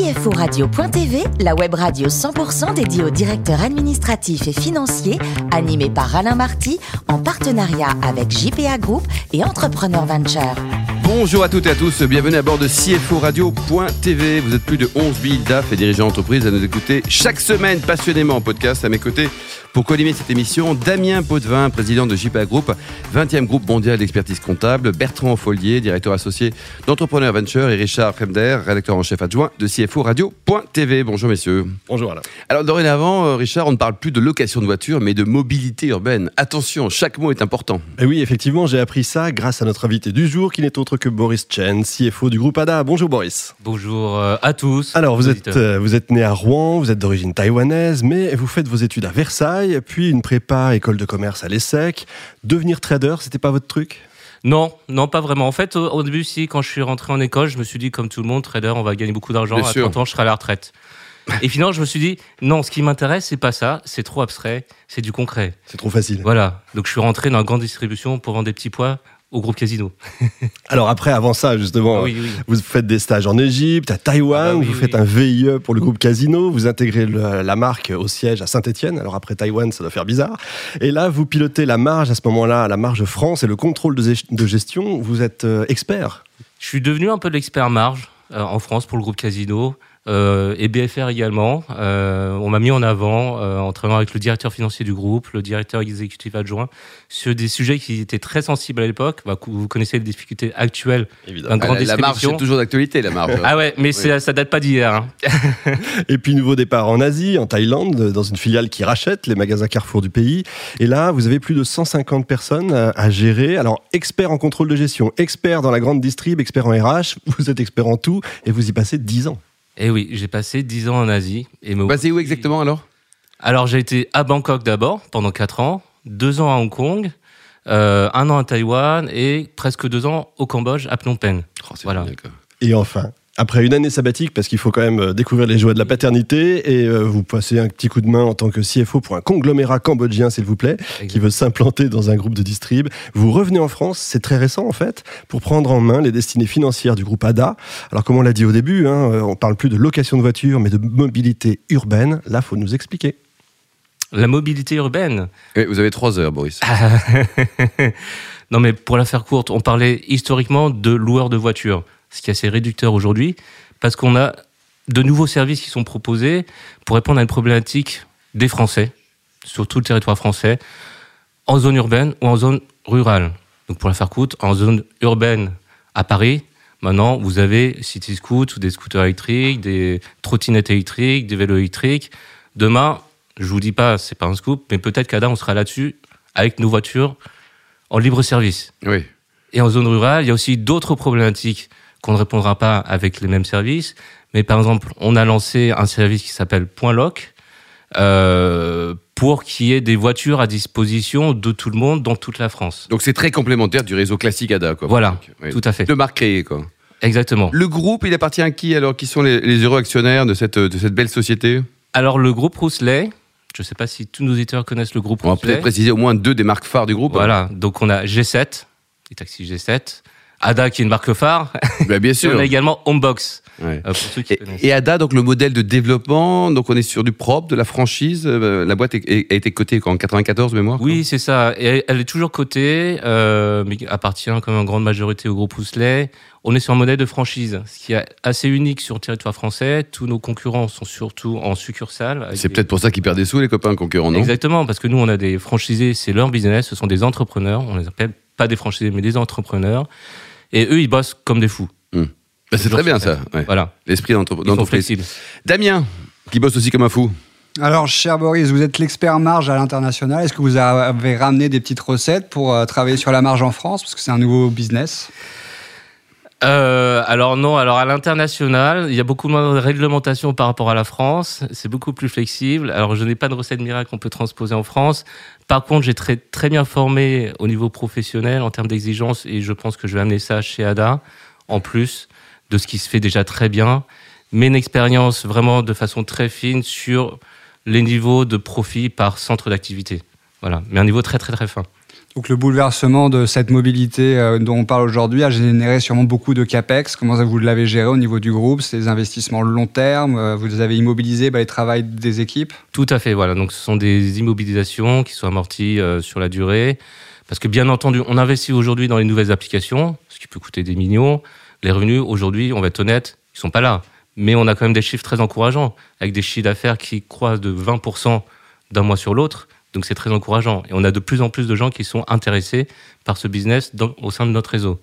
CFORadio.tv, la web radio 100% dédiée aux directeurs administratifs et financiers, animée par Alain Marty, en partenariat avec JPA Group et Entrepreneur Venture. Bonjour à toutes et à tous, bienvenue à bord de CFORadio.tv. Vous êtes plus de 11 000 DAF et dirigeants d'entreprise à nous écouter chaque semaine passionnément en podcast à mes côtés. Pour co-animer cette émission, Damien Potvin, président de JPA Group, 20e groupe mondial d'expertise comptable, Bertrand Follier, directeur associé d'Entrepreneur Venture et Richard Fremder, rédacteur en chef adjoint de CFO Radio.tv. Bonjour messieurs. Bonjour Alain. Alors dorénavant, euh, Richard, on ne parle plus de location de voiture, mais de mobilité urbaine. Attention, chaque mot est important. Et oui, effectivement, j'ai appris ça grâce à notre invité du jour, qui n'est autre que Boris Chen, CFO du groupe ADA. Bonjour Boris. Bonjour euh, à tous. Alors vous êtes, euh, vous êtes né à Rouen, vous êtes d'origine taïwanaise, mais vous faites vos études à Versailles, puis une prépa école de commerce à l'ESSEC. Devenir trader, c'était pas votre truc? Non, non, pas vraiment. En fait, au, début, si, quand je suis rentré en école, je me suis dit, comme tout le monde, trader, on va gagner beaucoup d'argent. Bien À sûr. 30 ans, je serai à la retraite. Et finalement, je me suis dit, non, ce qui m'intéresse, c'est pas ça, c'est trop abstrait, c'est du concret. C'est trop facile. Voilà. Donc, je suis rentré dans la grande distribution pour vendre des petits pois au groupe Casino. Alors après, avant ça, justement, Ah oui, oui. vous faites des stages en Égypte, à Taïwan, Ah bah oui, vous faites un VIE pour le groupe Casino, vous intégrez le- la marque au siège à Saint-Etienne. Alors après Taïwan, ça doit faire bizarre. Et là, vous pilotez la marge à ce moment-là, la marge France et le contrôle de gestion. Vous êtes euh, expert? Je suis devenu un peu l'expert marge euh, en France pour le groupe Casino. Euh, et BFR également. Euh, on m'a mis en avant euh, en travaillant avec le directeur financier du groupe, le directeur exécutif adjoint, sur des sujets qui étaient très sensibles à l'époque. Bah, vous connaissez les difficultés actuelles Évidemment. d'un grand Ah, la marge, distribution. c'est toujours d'actualité, la marge. Ah ouais, mais c'est- ça date pas d'hier. hein. Et puis nouveau départ en Asie, en Thaïlande, dans une filiale qui rachète les magasins Carrefour du pays. Et là, vous avez plus de 150 personnes à, à gérer. Alors, expert en contrôle de gestion, expert dans la grande distrib, expert en RH, vous êtes expert en tout et vous y passez 10 ans. Et Eh oui, j'ai passé 10 ans en Asie. Et me- Basé où exactement alors? Alors j'ai été à Bangkok d'abord pendant 4 ans, 2 ans à Hong Kong, euh, un an à Taïwan et presque 2 ans au Cambodge à Phnom Penh. Oh, c'est Voilà. génial. Et enfin, après une année sabbatique, parce qu'il faut quand même euh, découvrir les joies de la paternité, et euh, vous passez un petit coup de main en tant que CFO pour un conglomérat cambodgien, s'il vous plaît, qui veut s'implanter dans un groupe de distrib. Vous revenez en France, c'est très récent en fait, pour prendre en main les destinées financières du groupe ADA. Alors comme on l'a dit au début, hein, euh, on parle plus de location de voiture, mais de mobilité urbaine. Là, faut nous expliquer. La mobilité urbaine? Oui, vous avez trois heures, Boris. non mais pour la faire courte, on parlait historiquement de loueurs de voitures, ce qui est assez réducteur aujourd'hui, parce qu'on a de nouveaux services qui sont proposés pour répondre à une problématique des Français, sur tout le territoire français, en zone urbaine ou en zone rurale. Donc pour la faire courte, en zone urbaine à Paris, maintenant vous avez City Scoot ou des scooters électriques, des trottinettes électriques, des vélos électriques. Demain, je vous dis pas, c'est pas un scoop, mais peut-être qu'à on sera là-dessus avec nos voitures en libre service. Oui. Et en zone rurale, il y a aussi d'autres problématiques qu'on ne répondra pas avec les mêmes services. Mais par exemple, on a lancé un service qui s'appelle Point Lock euh, pour qu'il y ait des voitures à disposition de tout le monde dans toute la France. Donc c'est très complémentaire du réseau classique ADA. Quoi, Voilà, Oui. tout à fait. De marque créée, quoi. Exactement. Le groupe, il appartient à qui alors? Qui sont les, les heureux actionnaires de cette, de cette belle société? Alors le groupe Rousselet, je ne sais pas si tous nos auditeurs connaissent le groupe On va peut-être préciser au moins deux des marques phares du groupe. Voilà, donc on a G7, les taxis G7, Ada qui est une marque phare, Bah, bien et sûr. on a également Homebox, Ouais. euh, pour ceux qui Et, et ADA, donc le modèle de développement, donc on est sur du propre, de la franchise. euh, la boîte est- a été cotée en 94 mémoire. Oui, c'est ça. Et elle est toujours cotée, euh, mais appartient même en grande majorité au groupe Housselet. On est sur un modèle de franchise, ce qui est assez unique sur le territoire français. Tous nos concurrents sont surtout en succursale. C'est des- peut-être pour ça qu'ils perdent des sous, les copains concurrents, non? Exactement, parce que nous, on a des franchisés, c'est leur business, ce sont des entrepreneurs. On les appelle pas des franchisés, mais des entrepreneurs. Et eux, ils bossent comme des fous. Bah, C'est très bien ça, ouais. Voilà. l'esprit d'entreprise. Damien, qui bosse aussi comme un fou. Alors, cher Boris, vous êtes l'expert marge à l'international. Est-ce que vous avez ramené des petites recettes pour euh, travailler sur la marge en France? Parce que c'est un nouveau business. Euh, alors non, alors à l'international, il y a beaucoup moins de réglementation par rapport à la France. C'est beaucoup plus flexible. Alors je n'ai pas de recette miracle qu'on peut transposer en France. Par contre, j'ai très très bien formé au niveau professionnel en termes d'exigence et je pense que je vais amener ça chez Ada en plus de ce qui se fait déjà très bien, mais une expérience vraiment de façon très fine sur les niveaux de profit par centre d'activité. Voilà, mais un niveau très très très fin. Donc le bouleversement de cette mobilité euh, dont on parle aujourd'hui a généré sûrement beaucoup de capex. Comment vous l'avez géré au niveau du groupe C'est des investissements long terme euh, Vous avez immobilisé bah, les travails des équipes? Tout à fait, voilà. Donc ce sont des immobilisations qui sont amorties euh, sur la durée. Parce que bien entendu, on investit aujourd'hui dans les nouvelles applications, ce qui peut coûter des millions. Les revenus, aujourd'hui, on va être honnête, ils sont pas là. Mais on a quand même des chiffres très encourageants, avec des chiffres d'affaires qui croissent de 20% d'un mois sur l'autre. Donc c'est très encourageant. Et on a de plus en plus de gens qui sont intéressés par ce business dans- au sein de notre réseau.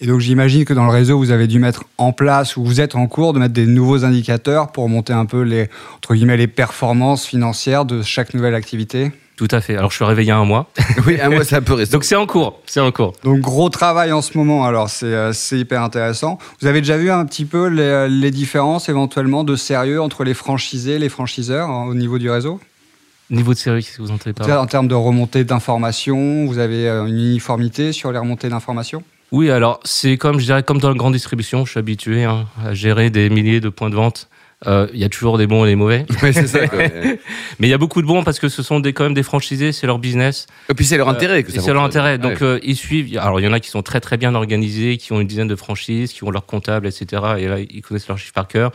Et donc j'imagine que dans le réseau, vous avez dû mettre en place, ou vous êtes en cours de mettre des nouveaux indicateurs pour monter un peu les, entre guillemets, les performances financières de chaque nouvelle activité? Tout à fait. Alors je suis réveillé un mois. Oui, un mois, c'est un peu récent. Donc c'est en cours. C'est en cours. Donc gros travail en ce moment, alors c'est euh, c'est hyper intéressant. Vous avez déjà vu un petit peu les, les différences éventuellement de sérieux entre les franchisés et les franchiseurs hein, au niveau du réseau? Niveau de série, qu'est-ce que vous entendez par là En termes de remontée d'informations, vous avez euh, une uniformité sur les remontées d'informations? Oui, alors c'est comme je dirais comme dans la grande distribution, je suis habitué hein, à gérer des milliers de points de vente. Euh, Il y a toujours des bons et des mauvais, Ouais, c'est ça. Et mais il y a beaucoup de bons parce que ce sont des, quand même des franchisés, c'est leur business, puis c'est leur intérêt. et ça c'est leur intérêt. Donc Ouais. euh, ils suivent. Alors il y en a qui sont très très bien organisés, qui ont une dizaine de franchises, qui ont leur comptable, etc. Et là ils connaissent leur chiffre par cœur.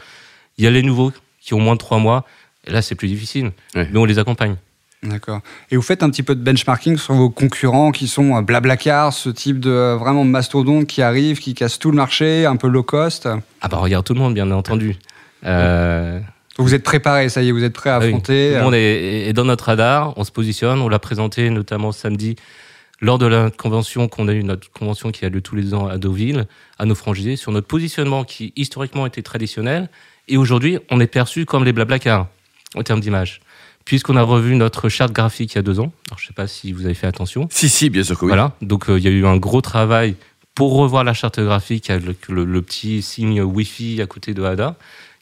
Il y a les nouveaux qui ont moins de trois mois. Et là c'est plus difficile, Ouais. mais on les accompagne. D'accord. Et vous faites un petit peu de benchmarking sur vos concurrents qui sont euh, Blablacar, ce type de euh, vraiment mastodonte qui arrive, qui casse tout le marché, un peu low cost? Ah bah regarde tout le monde bien entendu. Euh, vous êtes préparé, ça y est, vous êtes prêt à Ah oui, affronter. Tout le euh, monde est, est dans notre radar, on se positionne, on l'a présenté notamment samedi lors de la convention qu'on a eu, notre convention qui a lieu tous les ans à Deauville, à nos franchisés, sur notre positionnement qui historiquement était traditionnel. Et aujourd'hui, on est perçu comme les blablacars en termes d'image. Puisqu'on a revu notre charte graphique il y a deux ans. Alors, je ne sais pas si vous avez fait attention. Si, si, bien sûr que oui. Voilà. Donc, euh, il y a eu un gros travail pour revoir la charte graphique avec le, le petit signe Wi-Fi à côté de ADA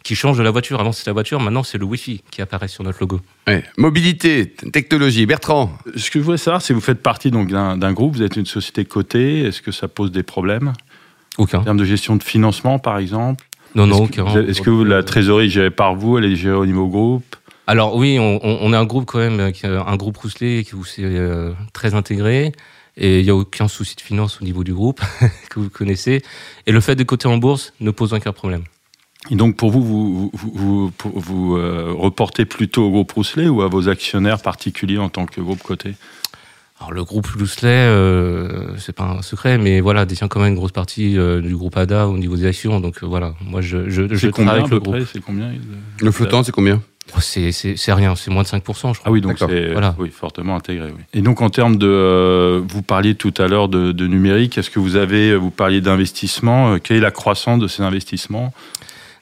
qui change de la voiture. Avant, c'était la voiture. Maintenant, c'est le Wi-Fi qui apparaît sur notre logo. Ouais. Mobilité, technologie. Bertrand, Ce que je voulais savoir, c'est vous faites partie donc d'un groupe, vous êtes une société cotée, est-ce que ça pose des problèmes? Aucun. en termes de gestion de financement, par exemple? Non, non, Est-ce que, aucun. est-ce que vous- la trésorerie est gérée par vous, elle est gérée au niveau groupe? Alors oui, on, est un groupe quand même, euh, un groupe Rousselet qui vous c'est euh, très intégré. Et il n'y a aucun souci de finance au niveau du groupe que vous connaissez. Et le fait de coter en bourse ne pose aucun problème. Et donc pour vous, vous, vous, vous, vous- vous, euh, reportez plutôt au groupe Rousselet ou à vos actionnaires particuliers en tant que groupe coté? Alors le groupe Rousselet, euh, c'est pas un secret, mais voilà, détient quand même une grosse partie euh, du groupe ADA au niveau des actions. Donc euh, voilà, moi je, je, je C'est travaille avec le groupe. près? C'est combien le flottant, c'est combien? C'est, c'est, rien, c'est moins de 5%, je crois. Ah oui, donc c'est Voilà. oui, fortement intégré. Oui. Et donc en termes de, euh, vous parliez tout à l'heure de, de numérique. Est-ce que vous avez, vous parliez d'investissement. euh, Quelle est la croissance de ces investissements?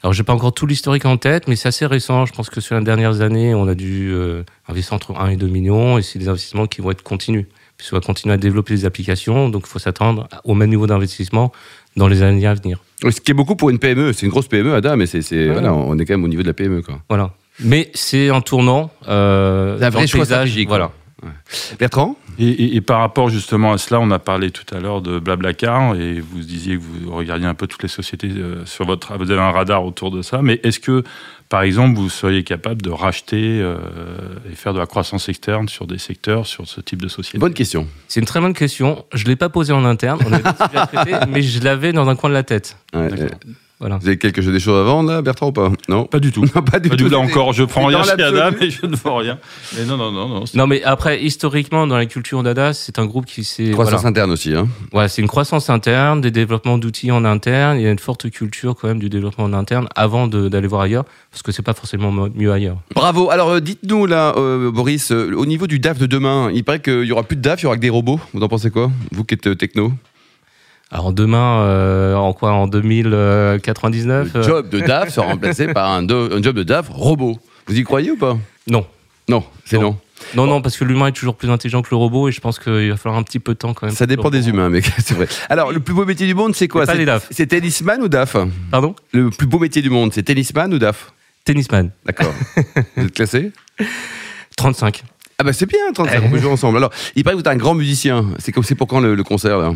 Alors, j'ai pas encore tout l'historique en tête, mais c'est assez récent. Je pense que sur les dernières années, on a dû euh, investir entre 1 et 2 millions, et c'est des investissements qui vont être continus. Puisqu'on va continuer à développer les applications, donc il faut s'attendre au même niveau d'investissement dans les années à venir. Ce qui est beaucoup pour une PME. C'est une grosse PME, Ada, mais c'est, voilà, on est quand même au niveau de la PME. Quoi. Voilà. Mais c'est un tournant. Euh, un dans le paysage, Voilà. Bertrand Et, et- et par rapport justement à cela, on a parlé tout à l'heure de Blablacar et vous disiez que vous regardiez un peu toutes les sociétés euh, sur votre, vous avez un radar autour de ça. Mais est-ce que, par exemple, vous seriez capable de racheter euh, et faire de la croissance externe sur des secteurs, sur ce type de société? Bonne question. C'est une très bonne question. Je l'ai pas posée en interne, on a traiter, mais je l'avais dans un coin de la tête. Ouais, D'accord. Voilà. vous avez quelque chose des choses à vendre, là, Bertrand, ou pas? Non Pas du tout. Non, pas du Pas tout. du. Là encore, je prends rien chez. Adam, mais je ne vends rien. Mais non, non, non, non. Non, mais après, historiquement, dans la culture d'ADA, c'est un groupe qui s'est. Croissance voilà. interne aussi. Hein. Ouais, c'est une croissance interne, des développements d'outils en interne. Il y a une forte culture quand même du développement en interne avant d'aller voir ailleurs, parce que c'est pas forcément mieux ailleurs. Bravo. Alors, euh, dites-nous, là, euh, Boris, euh, au niveau du DAF de demain, il paraît qu'il y aura plus de DAF, il y aura que des robots. Vous en pensez quoi? Vous qui êtes euh, techno? Alors demain, euh, en quoi En 2099 Le job de DAF sera remplacé par un, do- un job de DAF robot. Vous y croyez ou pas? Non. Non, c'est Non. non. Non, non, parce que l'humain est toujours plus intelligent que le robot, et je pense qu'il va falloir un petit peu de temps quand même. Ça dépend des humains, mec, c'est vrai. Alors, le plus beau métier du monde, c'est quoi? Mais pas C'est- les DAF. C'est tennisman ou DAF? Pardon? Le plus beau métier du monde, c'est tennisman ou DAF? Tennisman. D'accord. Vous êtes classé? 35. Ah bah c'est bien, 35, on peut jouer ensemble. Alors, il paraît que vous êtes un grand musicien. C'est comme c'est pour quand le, le concert là?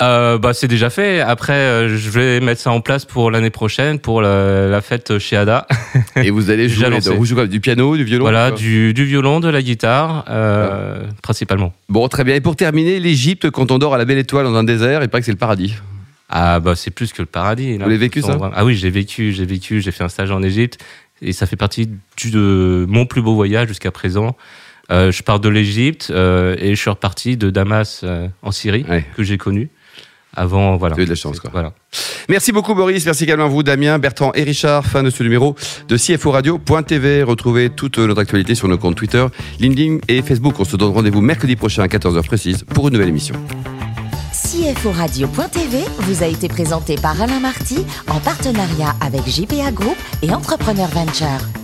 Euh, bah, c'est déjà fait. Après, euh, je vais mettre ça en place pour l'année prochaine, pour la, la fête chez Ada. Et vous allez jouer, lancé. vous jouez du piano, du violon Voilà, du, du violon, de la guitare, euh, principalement. Bon, très bien. Et pour terminer, l'Égypte, quand on dort à la belle étoile dans un désert, il paraît que c'est le paradis. Ah bah c'est plus que le paradis. là. Vous l'avez vécu, ça? Ah oui, j'ai vécu, j'ai vécu, j'ai fait un stage en Égypte et ça fait partie du, de mon plus beau voyage jusqu'à présent. Je pars de l'Égypte et je suis reparti de Damas en Syrie Ouais. que j'ai connu. Avant, voilà. Vous avez de la chance, quoi. Voilà. Merci beaucoup Boris, merci également à vous Damien, Bertrand et Richard. Fin de ce numéro de CFO Radio.tv. Retrouvez toute notre actualité sur nos comptes Twitter, LinkedIn et Facebook. On se donne rendez-vous mercredi prochain à 14h précise pour une nouvelle émission. CFO Radio.tv vous a été présenté par Alain Marty en partenariat avec JPA Group et Entrepreneur Venture.